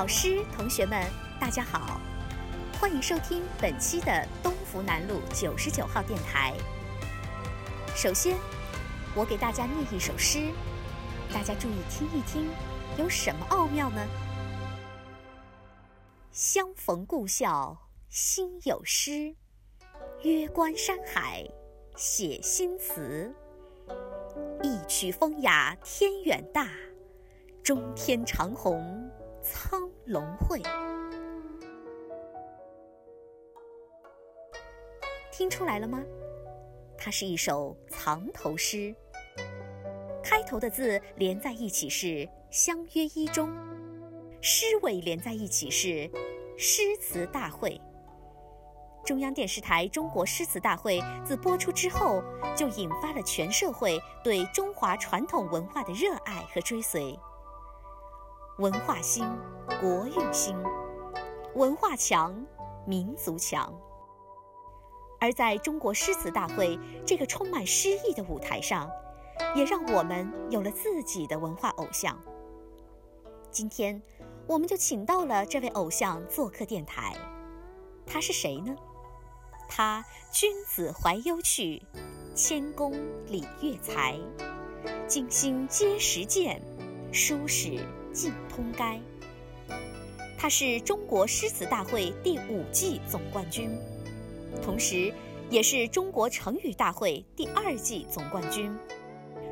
老师、同学们，大家好，欢迎收听本期的东福南路九十九号电台。首先，我给大家念一首诗，大家注意听一听，有什么奥妙呢？相逢故校心有诗，约观山海写新词。一曲风雅天远大，中天长虹苍龙会。听出来了吗？它是一首藏头诗，开头的字连在一起是“相约一中”，诗尾连在一起是“诗词大会”。中央电视台《中国诗词大会》自播出之后，就引发了全社会对中华传统文化的热爱和追随。文化兴，国运兴；文化强，民族强。而在中国诗词大会这个充满诗意的舞台上，也让我们有了自己的文化偶像。今天，我们就请到了这位偶像做客电台。他是谁呢？他君子怀忧去，谦恭礼乐才，精心皆实践，书史尽通该。他是中国诗词大会第五季总冠军，同时也是中国成语大会第二季总冠军，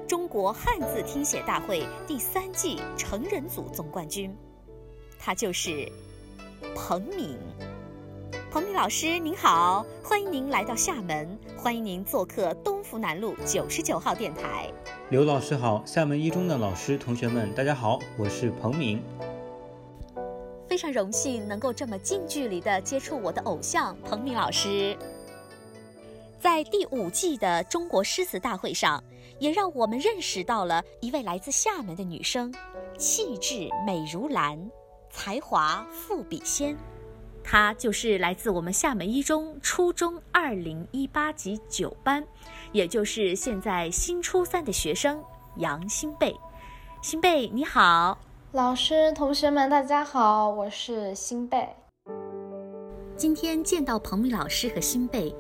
中国汉字听写大会第三季成人组总冠军。他就是彭敏。彭敏老师您好，欢迎您来到厦门，欢迎您做客东福南路九十九号电台。刘老师好，厦门一中的老师同学们大家好，我是彭明。非常荣幸能够这么近距离的接触我的偶像彭明老师。在第五季的中国诗词大会上，也让我们认识到了一位来自厦门的女生，气质美如兰，才华富比仙。她就是来自我们厦门一中初中二零一八级九班，也就是现在新初三的学生杨新贝。新贝你好，老师同学们大家好，我是新贝。今天见到彭敏老师和新贝，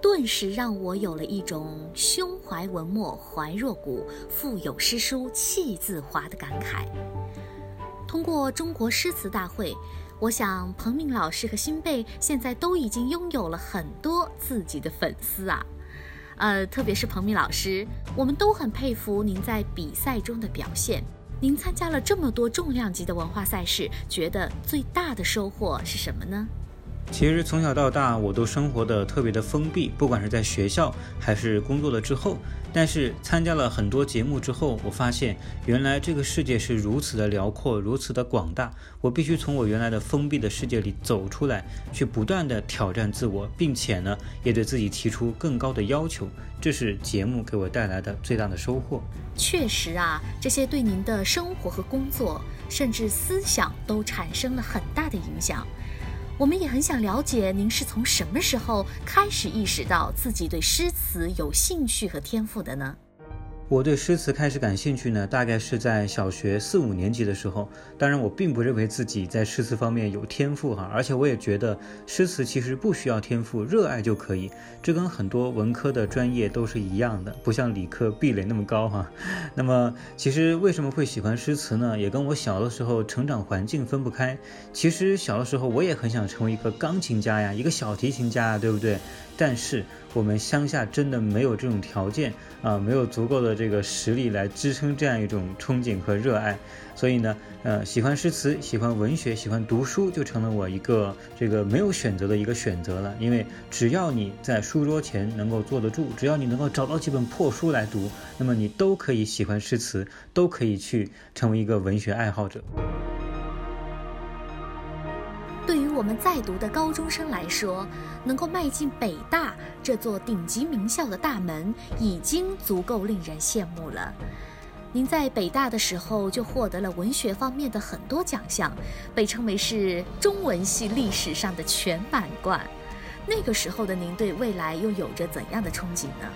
顿时让我有了一种胸怀文墨怀若谷，腹有诗书气自华的感慨。通过中国诗词大会。我想，彭敏老师和新贝现在都已经拥有了很多自己的粉丝啊，呃，特别是彭敏老师，我们都很佩服您在比赛中的表现。您参加了这么多重量级的文化赛事，觉得最大的收获是什么呢？其实从小到大，我都生活的特别的封闭，不管是在学校还是工作了之后。但是参加了很多节目之后，我发现原来这个世界是如此的辽阔，如此的广大。我必须从我原来的封闭的世界里走出来，去不断的挑战自我，并且呢，也对自己提出更高的要求。这是节目给我带来的最大的收获。确实啊，这些对您的生活和工作，甚至思想都产生了很大的影响。我们也很想了解，您是从什么时候开始意识到自己对诗词有兴趣和天赋的呢？我对诗词开始感兴趣呢，大概是在小学四五年级的时候。当然，我并不认为自己在诗词方面有天赋哈，而且我也觉得诗词其实不需要天赋，热爱就可以。这跟很多文科的专业都是一样的，不像理科壁垒那么高哈。那么，其实为什么会喜欢诗词呢？也跟我小的时候成长环境分不开。其实小的时候我也很想成为一个钢琴家呀，一个小提琴家呀，对不对？但是我们乡下真的没有这种条件啊，没有足够的这个实力来支撑这样一种憧憬和热爱，所以呢，呃，喜欢诗词，喜欢文学，喜欢读书，就成了我一个这个没有选择的一个选择了。因为只要你在书桌前能够坐得住，只要你能够找到几本破书来读，那么你都可以喜欢诗词，都可以去成为一个文学爱好者。我们在读的高中生来说，能够迈进北大这座顶级名校的大门，已经足够令人羡慕了。您在北大的时候就获得了文学方面的很多奖项，被称为是中文系历史上的全满贯。那个时候的您对未来又有着怎样的憧憬呢？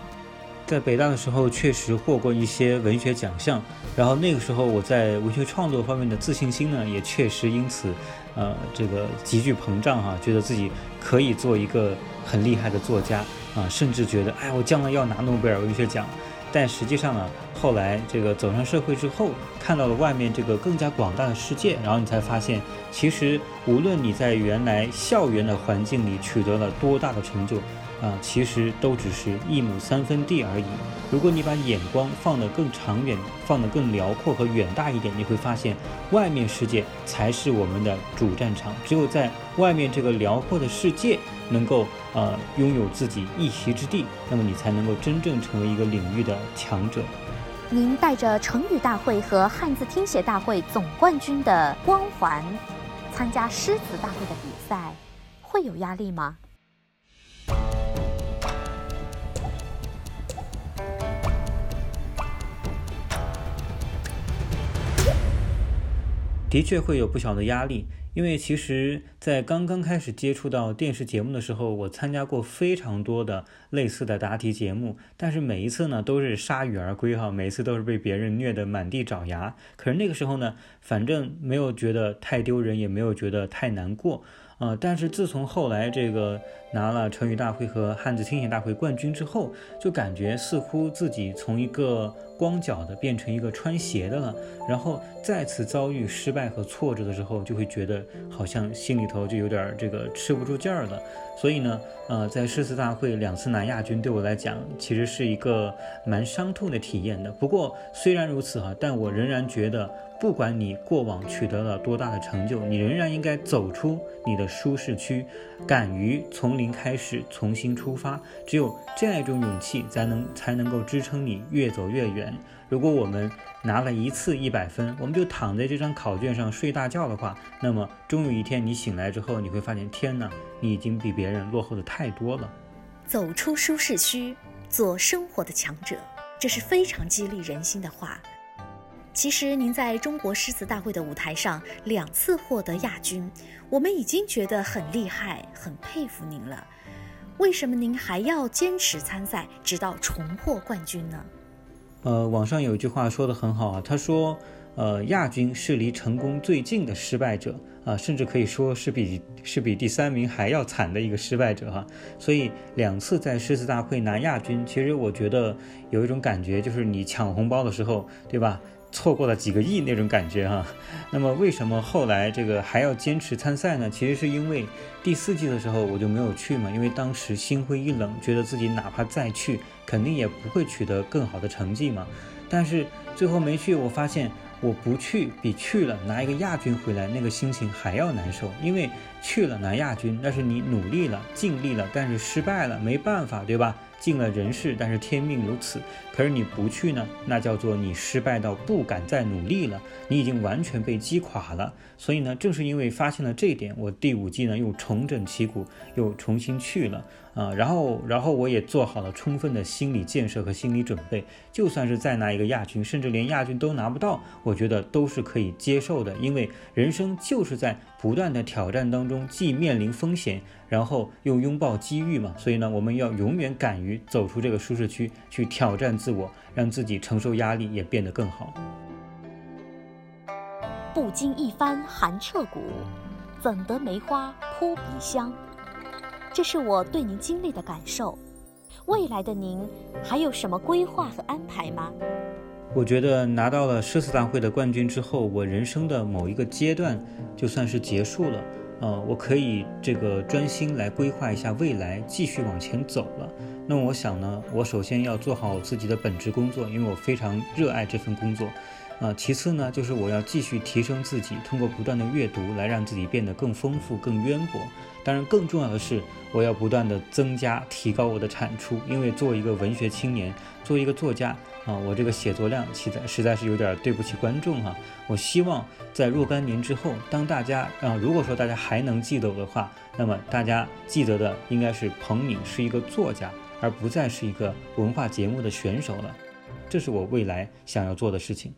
在北大的时候确实获过一些文学奖项，然后那个时候我在文学创作方面的自信心呢，也确实因此，呃，这个急剧膨胀哈，觉得自己可以做一个很厉害的作家啊，甚至觉得哎，我将来要拿诺贝尔文学奖。但实际上呢，后来这个走上社会之后，看到了外面这个更加广大的世界，然后你才发现，其实无论你在原来校园的环境里取得了多大的成就。啊，其实都只是一亩三分地而已。如果你把眼光放得更长远，放得更辽阔和远大一点，你会发现，外面世界才是我们的主战场。只有在外面这个辽阔的世界能够呃拥有自己一席之地，那么你才能够真正成为一个领域的强者。您带着成语大会和汉字听写大会总冠军的光环，参加诗词大会的比赛，会有压力吗？的确会有不小的压力，因为其实，在刚刚开始接触到电视节目的时候，我参加过非常多的类似的答题节目，但是每一次呢都是铩羽而归哈，每次都是被别人虐得满地找牙。可是那个时候呢，反正没有觉得太丢人，也没有觉得太难过。呃！但是自从后来这个拿了成语大会和汉字听写大会冠军之后，就感觉似乎自己从一个光脚的变成一个穿鞋的了。然后再次遭遇失败和挫折的时候，就会觉得好像心里头就有点这个吃不住劲儿了。所以呢，呃，在诗词大会两次拿亚军，对我来讲其实是一个蛮伤痛的体验的。不过虽然如此哈，但我仍然觉得。不管你过往取得了多大的成就，你仍然应该走出你的舒适区，敢于从零开始，重新出发。只有这样一种勇气，才能才能够支撑你越走越远。如果我们拿了一次一百分，我们就躺在这张考卷上睡大觉的话，那么终有一天你醒来之后，你会发现，天哪，你已经比别人落后的太多了。走出舒适区，做生活的强者，这是非常激励人心的话。其实您在中国诗词大会的舞台上两次获得亚军，我们已经觉得很厉害、很佩服您了。为什么您还要坚持参赛，直到重获冠军呢？呃，网上有一句话说的很好啊，他说，呃，亚军是离成功最近的失败者啊，甚至可以说是比是比第三名还要惨的一个失败者哈。所以两次在诗词大会拿亚军，其实我觉得有一种感觉，就是你抢红包的时候，对吧？错过了几个亿那种感觉哈，那么为什么后来这个还要坚持参赛呢？其实是因为第四季的时候我就没有去嘛，因为当时心灰意冷，觉得自己哪怕再去，肯定也不会取得更好的成绩嘛。但是最后没去，我发现我不去比去了拿一个亚军回来那个心情还要难受，因为去了拿亚军那是你努力了、尽力了，但是失败了，没办法，对吧？尽了人事，但是天命如此。可是你不去呢，那叫做你失败到不敢再努力了，你已经完全被击垮了。所以呢，正是因为发现了这一点，我第五季呢又重整旗鼓，又重新去了啊。然后，然后我也做好了充分的心理建设和心理准备，就算是再拿一个亚军，甚至连亚军都拿不到，我觉得都是可以接受的。因为人生就是在不断的挑战当中，既面临风险。然后又拥抱机遇嘛，所以呢，我们要永远敢于走出这个舒适区，去挑战自我，让自己承受压力也变得更好。不经一番寒彻骨，怎得梅花扑鼻香？这是我对您经历的感受。未来的您还有什么规划和安排吗？我觉得拿到了诗词大会的冠军之后，我人生的某一个阶段就算是结束了。呃，我可以这个专心来规划一下未来，继续往前走了。那我想呢，我首先要做好自己的本职工作，因为我非常热爱这份工作。啊，其次呢，就是我要继续提升自己，通过不断的阅读来让自己变得更丰富、更渊博。当然，更重要的是，我要不断的增加、提高我的产出，因为作为一个文学青年，作为一个作家。啊，我这个写作量实在实在是有点对不起观众哈。我希望在若干年之后，当大家啊，如果说大家还能记得我的话，那么大家记得的应该是彭敏是一个作家，而不再是一个文化节目的选手了。这是我未来想要做的事情。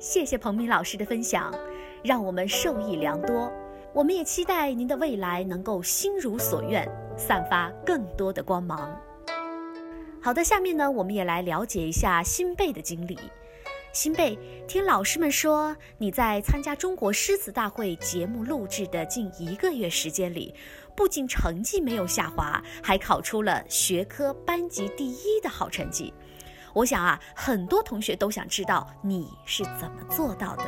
谢谢彭敏老师的分享，让我们受益良多。我们也期待您的未来能够心如所愿，散发更多的光芒。好的，下面呢，我们也来了解一下新贝的经历。新贝，听老师们说，你在参加中国诗词大会节目录制的近一个月时间里，不仅成绩没有下滑，还考出了学科班级第一的好成绩。我想啊，很多同学都想知道你是怎么做到的。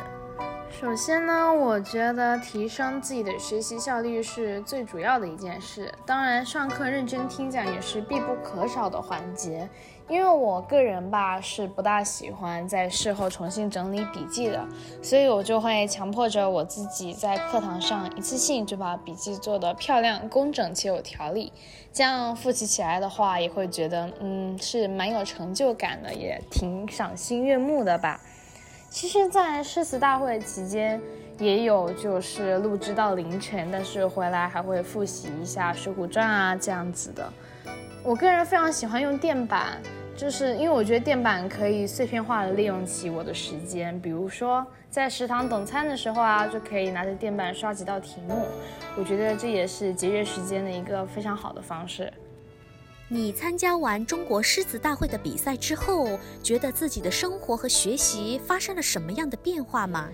首先呢，我觉得提升自己的学习效率是最主要的一件事。当然，上课认真听讲也是必不可少的环节。因为我个人吧是不大喜欢在事后重新整理笔记的，所以我就会强迫着我自己在课堂上一次性就把笔记做得漂亮、工整且有条理。这样复习起来的话，也会觉得嗯是蛮有成就感的，也挺赏心悦目的吧。其实，在诗词大会期间，也有就是录制到凌晨，但是回来还会复习一下《水浒传》啊这样子的。我个人非常喜欢用电板，就是因为我觉得电板可以碎片化的利用起我的时间。比如说在食堂等餐的时候啊，就可以拿着电板刷几道题目。我觉得这也是节约时间的一个非常好的方式。你参加完中国诗词大会的比赛之后，觉得自己的生活和学习发生了什么样的变化吗？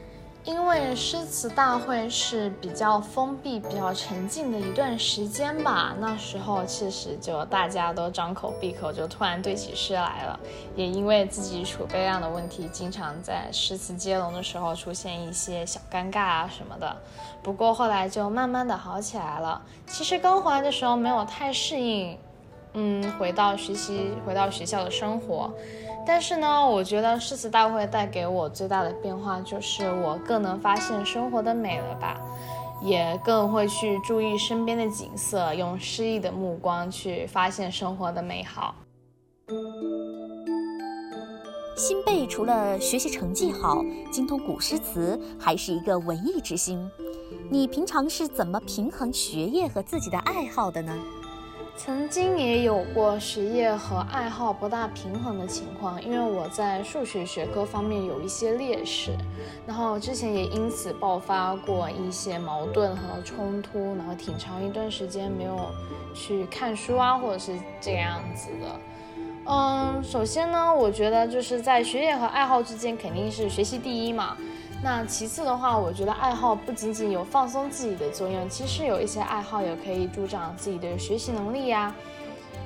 因为诗词大会是比较封闭、比较沉静的一段时间吧，那时候其实就大家都张口闭口就突然对起诗来了，也因为自己储备量的问题，经常在诗词接龙的时候出现一些小尴尬啊什么的。不过后来就慢慢的好起来了。其实刚回来的时候没有太适应。嗯，回到学习，回到学校的生活，但是呢，我觉得诗词大会带给我最大的变化就是我更能发现生活的美了吧，也更会去注意身边的景色，用诗意的目光去发现生活的美好。新贝除了学习成绩好，精通古诗词，还是一个文艺之星。你平常是怎么平衡学业和自己的爱好的呢？曾经也有过学业和爱好不大平衡的情况，因为我在数学学科方面有一些劣势，然后之前也因此爆发过一些矛盾和冲突，然后挺长一段时间没有去看书啊，或者是这样子的。嗯，首先呢，我觉得就是在学业和爱好之间肯定是学习第一嘛。那其次的话，我觉得爱好不仅仅有放松自己的作用，其实有一些爱好也可以助长自己的学习能力呀。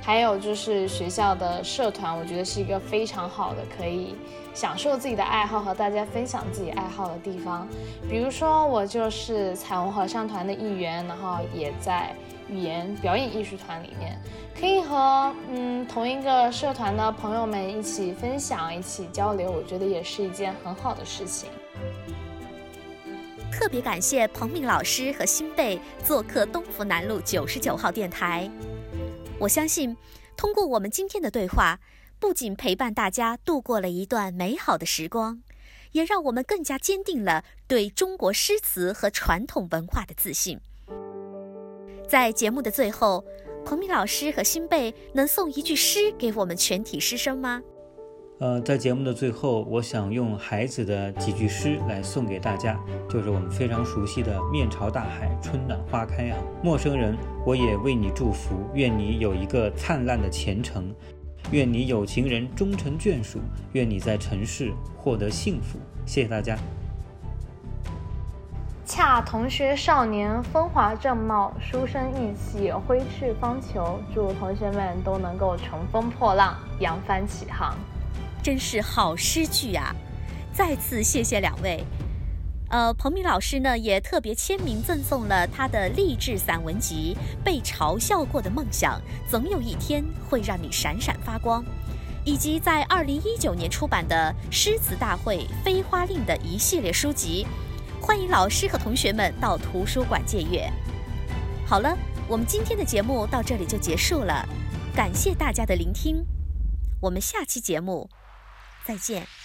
还有就是学校的社团，我觉得是一个非常好的可以享受自己的爱好和大家分享自己爱好的地方。比如说我就是彩虹合唱团的一员，然后也在语言表演艺术团里面，可以和嗯同一个社团的朋友们一起分享、一起交流，我觉得也是一件很好的事情。特别感谢彭敏老师和新贝做客东福南路九十九号电台。我相信，通过我们今天的对话，不仅陪伴大家度过了一段美好的时光，也让我们更加坚定了对中国诗词和传统文化的自信。在节目的最后，彭敏老师和新贝能送一句诗给我们全体师生吗？呃，在节目的最后，我想用孩子的几句诗来送给大家，就是我们非常熟悉的“面朝大海，春暖花开”啊。陌生人，我也为你祝福，愿你有一个灿烂的前程，愿你有情人终成眷属，愿你在尘世获得幸福。谢谢大家。恰同学少年风华正茂，书生意气挥斥方遒。祝同学们都能够乘风破浪，扬帆起航。真是好诗句啊！再次谢谢两位。呃，彭明老师呢也特别签名赠送了他的励志散文集《被嘲笑过的梦想》，总有一天会让你闪闪发光，以及在二零一九年出版的《诗词大会飞花令》的一系列书籍。欢迎老师和同学们到图书馆借阅。好了，我们今天的节目到这里就结束了，感谢大家的聆听，我们下期节目。再见。